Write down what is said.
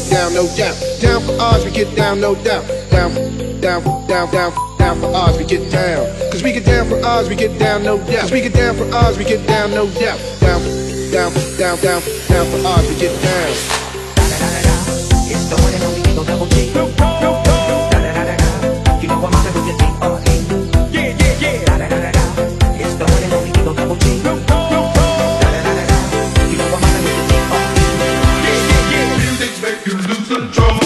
get down, no doubt. Down for odds, we get down, no doubt. Down, down, down, down, down for odds, we get down. Cause we get down for odds, we get down, no doubt. Cause we get down for odds, we get down, no doubt. Down, down, down, down, down for odds, we get down. It's the one and only Double G. No, no, no. You know I'm out of the D-R-E. Oh, yeah, yeah, yeah. control.